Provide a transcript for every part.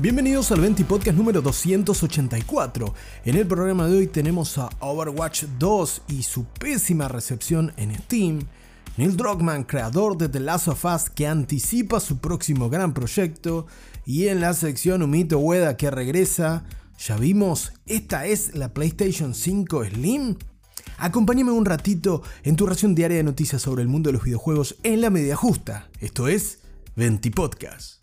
Bienvenidos al 20 Podcast número 284. En el programa de hoy tenemos a Overwatch 2 y su pésima recepción en Steam. Neil Druckmann, creador de The Last of Us, que anticipa su próximo gran proyecto. Y en la sección Humito Ueda que regresa, ya vimos, esta es la PlayStation 5 Slim. Acompáñame un ratito en tu ración diaria de noticias sobre el mundo de los videojuegos en la media justa. Esto es 20 Podcast.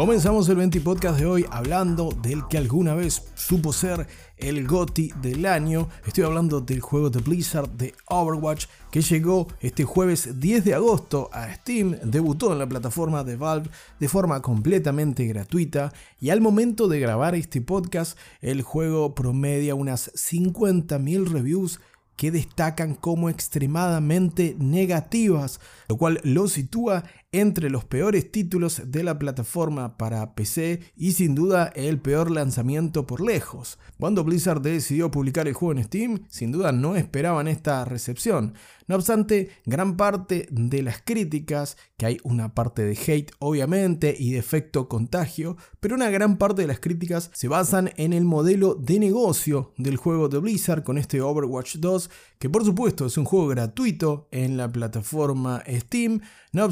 Comenzamos el 20 podcast de hoy hablando del que alguna vez supo ser el GOTI del año. Estoy hablando del juego de Blizzard de Overwatch que llegó este jueves 10 de agosto a Steam, debutó en la plataforma de Valve de forma completamente gratuita y al momento de grabar este podcast el juego promedia unas 50.000 reviews que destacan como extremadamente negativas, lo cual lo sitúa entre los peores títulos de la plataforma para PC y sin duda el peor lanzamiento por lejos. Cuando Blizzard decidió publicar el juego en Steam, sin duda no esperaban esta recepción. No obstante, gran parte de las críticas, que hay una parte de hate obviamente y de efecto contagio, pero una gran parte de las críticas se basan en el modelo de negocio del juego de Blizzard con este Overwatch 2, que por supuesto es un juego gratuito en la plataforma Steam, no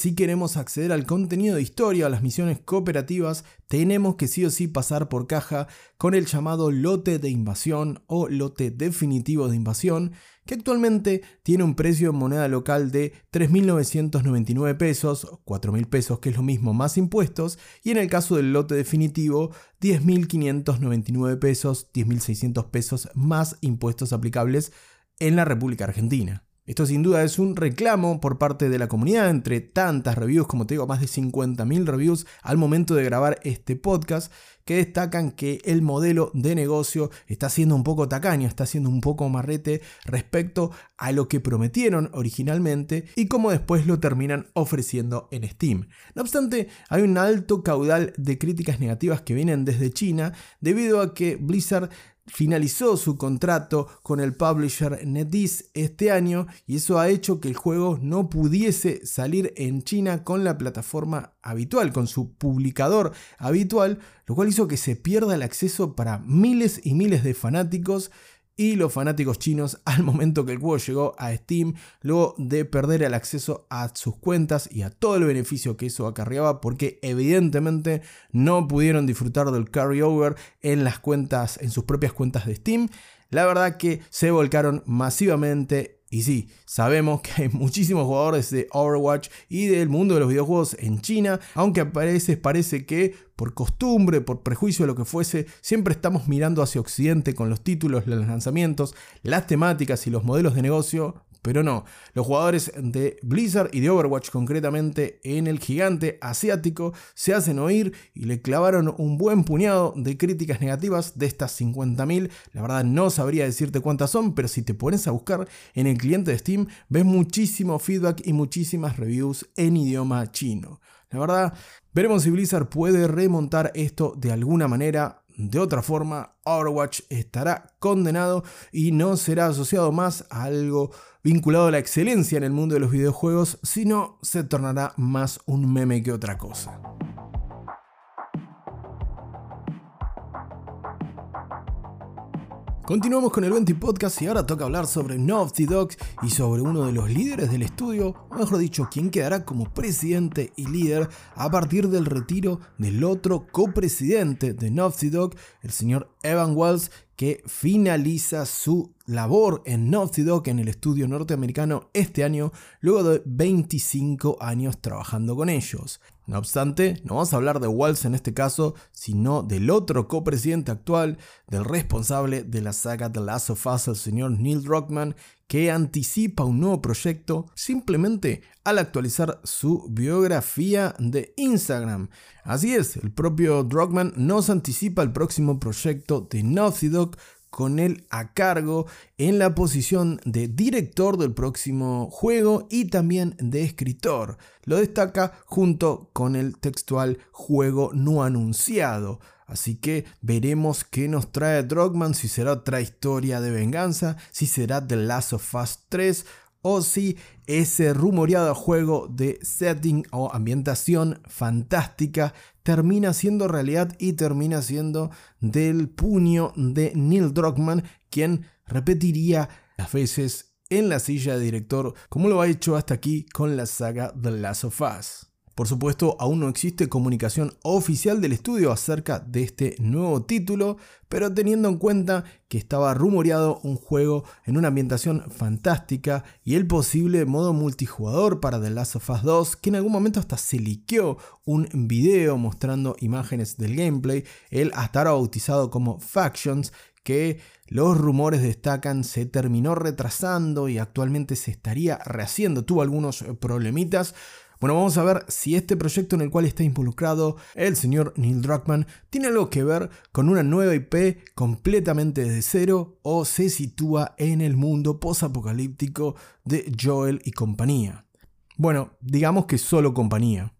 si queremos acceder al contenido de historia, a las misiones cooperativas, tenemos que sí o sí pasar por caja con el llamado lote de invasión o lote definitivo de invasión, que actualmente tiene un precio en moneda local de 3.999 pesos, 4.000 pesos que es lo mismo más impuestos, y en el caso del lote definitivo 10.599 pesos, 10.600 pesos más impuestos aplicables en la República Argentina. Esto sin duda es un reclamo por parte de la comunidad entre tantas reviews, como te digo, más de 50.000 reviews al momento de grabar este podcast, que destacan que el modelo de negocio está siendo un poco tacaño, está siendo un poco marrete respecto a lo que prometieron originalmente y cómo después lo terminan ofreciendo en Steam. No obstante, hay un alto caudal de críticas negativas que vienen desde China debido a que Blizzard finalizó su contrato con el publisher NetEase este año y eso ha hecho que el juego no pudiese salir en China con la plataforma habitual, con su publicador habitual, lo cual hizo que se pierda el acceso para miles y miles de fanáticos y los fanáticos chinos al momento que el juego llegó a Steam, luego de perder el acceso a sus cuentas y a todo el beneficio que eso acarreaba, porque evidentemente no pudieron disfrutar del carryover en las cuentas, en sus propias cuentas de Steam. La verdad que se volcaron masivamente y sí, sabemos que hay muchísimos jugadores de Overwatch y del mundo de los videojuegos en China, aunque a veces parece que por costumbre, por prejuicio, lo que fuese, siempre estamos mirando hacia Occidente con los títulos, los lanzamientos, las temáticas y los modelos de negocio, pero no, los jugadores de Blizzard y de Overwatch concretamente en el gigante asiático se hacen oír y le clavaron un buen puñado de críticas negativas de estas 50.000. La verdad no sabría decirte cuántas son, pero si te pones a buscar en el cliente de Steam ves muchísimo feedback y muchísimas reviews en idioma chino. La verdad, veremos si Blizzard puede remontar esto de alguna manera. De otra forma, Overwatch estará condenado y no será asociado más a algo vinculado a la excelencia en el mundo de los videojuegos, sino se tornará más un meme que otra cosa. Continuamos con el 20 Podcast y ahora toca hablar sobre Naughty Dog y sobre uno de los líderes del estudio, o mejor dicho, quien quedará como presidente y líder a partir del retiro del otro copresidente de Naughty Dog, el señor Evan Wells, que finaliza su labor en Naughty Dog en el estudio norteamericano este año, luego de 25 años trabajando con ellos. No obstante, no vamos a hablar de Walls en este caso, sino del otro copresidente actual, del responsable de la saga The Last of Us, el señor Neil Druckmann, que anticipa un nuevo proyecto simplemente al actualizar su biografía de Instagram. Así es, el propio Druckmann nos anticipa el próximo proyecto de Naughty Dog con él a cargo en la posición de director del próximo juego y también de escritor. Lo destaca junto con el textual juego no anunciado. Así que veremos qué nos trae Drogman, si será otra historia de venganza, si será The Last of Us 3 o si ese rumoreado juego de setting o ambientación fantástica termina siendo realidad y termina siendo del puño de Neil Druckmann, quien repetiría las veces en la silla de director como lo ha hecho hasta aquí con la saga The Last of Us. Por supuesto, aún no existe comunicación oficial del estudio acerca de este nuevo título, pero teniendo en cuenta que estaba rumoreado un juego en una ambientación fantástica y el posible modo multijugador para The Last of Us 2, que en algún momento hasta se liqueó un video mostrando imágenes del gameplay, él hasta ahora bautizado como Factions, que los rumores destacan se terminó retrasando y actualmente se estaría rehaciendo, tuvo algunos problemitas, bueno, vamos a ver si este proyecto en el cual está involucrado el señor Neil Druckmann tiene algo que ver con una nueva IP completamente de cero o se sitúa en el mundo posapocalíptico de Joel y compañía. Bueno, digamos que solo compañía.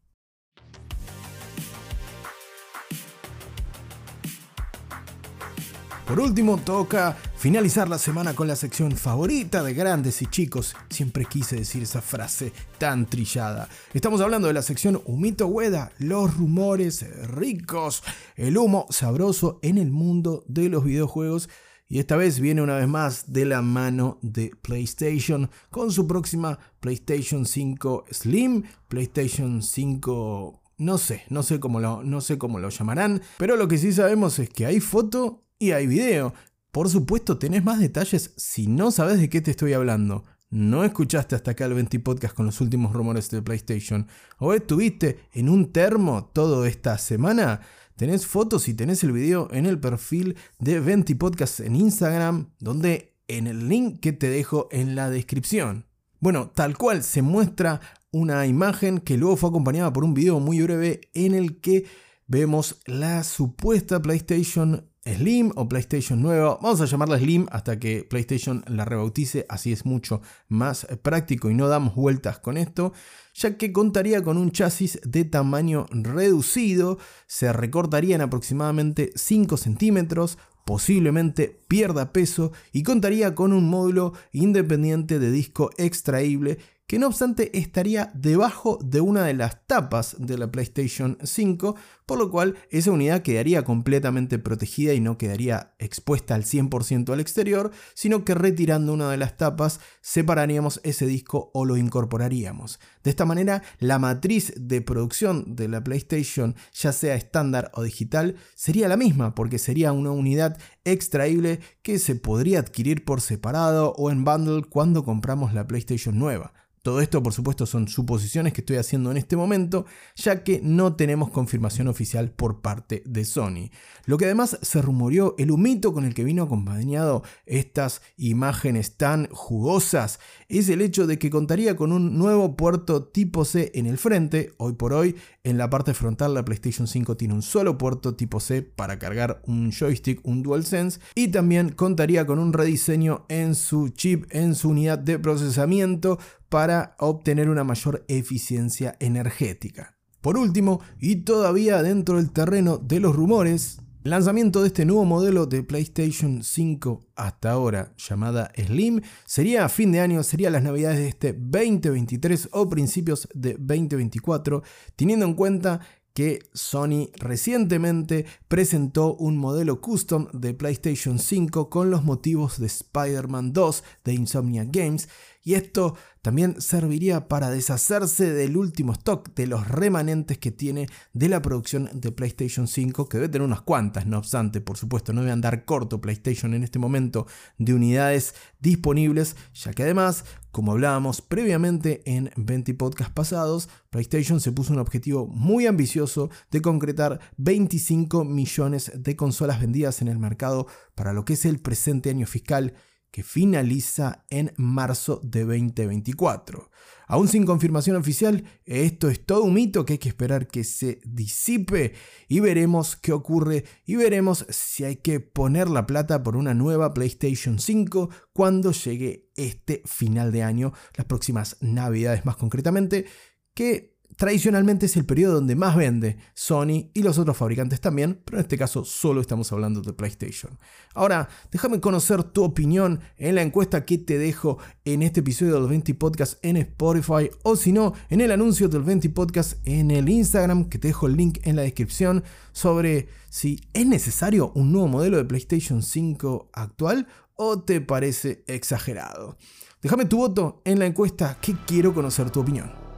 Por último, toca finalizar la semana con la sección favorita de grandes y chicos. Siempre quise decir esa frase tan trillada. Estamos hablando de la sección Humito Hueda, los rumores ricos, el humo sabroso en el mundo de los videojuegos. Y esta vez viene una vez más de la mano de PlayStation con su próxima PlayStation 5 Slim, PlayStation 5 no sé, no sé cómo lo, no sé cómo lo llamarán, pero lo que sí sabemos es que hay foto y hay video. Por supuesto, tenés más detalles si no sabes de qué te estoy hablando. No escuchaste hasta acá el 20 Podcast con los últimos rumores de PlayStation. O estuviste en un termo toda esta semana. Tenés fotos y tenés el video en el perfil de 20 Podcast en Instagram, donde en el link que te dejo en la descripción. Bueno, tal cual se muestra una imagen que luego fue acompañada por un video muy breve en el que vemos la supuesta PlayStation Slim o PlayStation nueva. Vamos a llamarla Slim hasta que PlayStation la rebautice, así es mucho más práctico y no damos vueltas con esto, ya que contaría con un chasis de tamaño reducido, se recortaría en aproximadamente 5 centímetros, posiblemente pierda peso y contaría con un módulo independiente de disco extraíble que no obstante estaría debajo de una de las tapas de la PlayStation 5, por lo cual esa unidad quedaría completamente protegida y no quedaría expuesta al 100% al exterior, sino que retirando una de las tapas separaríamos ese disco o lo incorporaríamos. De esta manera, la matriz de producción de la PlayStation, ya sea estándar o digital, sería la misma, porque sería una unidad extraíble que se podría adquirir por separado o en bundle cuando compramos la PlayStation nueva. Todo esto, por supuesto, son suposiciones que estoy haciendo en este momento, ya que no tenemos confirmación oficial por parte de Sony. Lo que además se rumoreó, el humito con el que vino acompañado estas imágenes tan jugosas, es el hecho de que contaría con un nuevo puerto tipo C en el frente. Hoy por hoy, en la parte frontal, la PlayStation 5 tiene un solo puerto tipo C para cargar un joystick, un DualSense, y también contaría con un rediseño en su chip, en su unidad de procesamiento para obtener una mayor eficiencia energética. Por último, y todavía dentro del terreno de los rumores, el lanzamiento de este nuevo modelo de PlayStation 5 hasta ahora llamada Slim sería a fin de año, sería las navidades de este 2023 o principios de 2024, teniendo en cuenta que Sony recientemente presentó un modelo custom de PlayStation 5 con los motivos de Spider-Man 2 de Insomnia Games y esto también serviría para deshacerse del último stock de los remanentes que tiene de la producción de PlayStation 5, que debe tener unas cuantas, no obstante, por supuesto, no debe andar corto PlayStation en este momento de unidades disponibles, ya que además, como hablábamos previamente en 20 podcasts pasados, PlayStation se puso un objetivo muy ambicioso de concretar 25 millones de consolas vendidas en el mercado para lo que es el presente año fiscal que finaliza en marzo de 2024. Aún sin confirmación oficial, esto es todo un mito que hay que esperar que se disipe y veremos qué ocurre y veremos si hay que poner la plata por una nueva PlayStation 5 cuando llegue este final de año, las próximas navidades más concretamente, que tradicionalmente es el periodo donde más vende Sony y los otros fabricantes también, pero en este caso solo estamos hablando de PlayStation. Ahora, déjame conocer tu opinión en la encuesta que te dejo en este episodio del 20 Podcast en Spotify o si no, en el anuncio del 20 Podcast en el Instagram, que te dejo el link en la descripción, sobre si es necesario un nuevo modelo de PlayStation 5 actual o te parece exagerado. Déjame tu voto en la encuesta que quiero conocer tu opinión.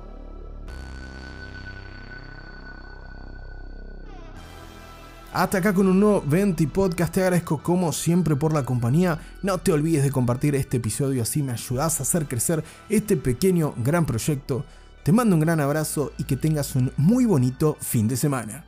Hasta acá con un nuevo 20 podcast. Te agradezco como siempre por la compañía. No te olvides de compartir este episodio, así me ayudas a hacer crecer este pequeño gran proyecto. Te mando un gran abrazo y que tengas un muy bonito fin de semana.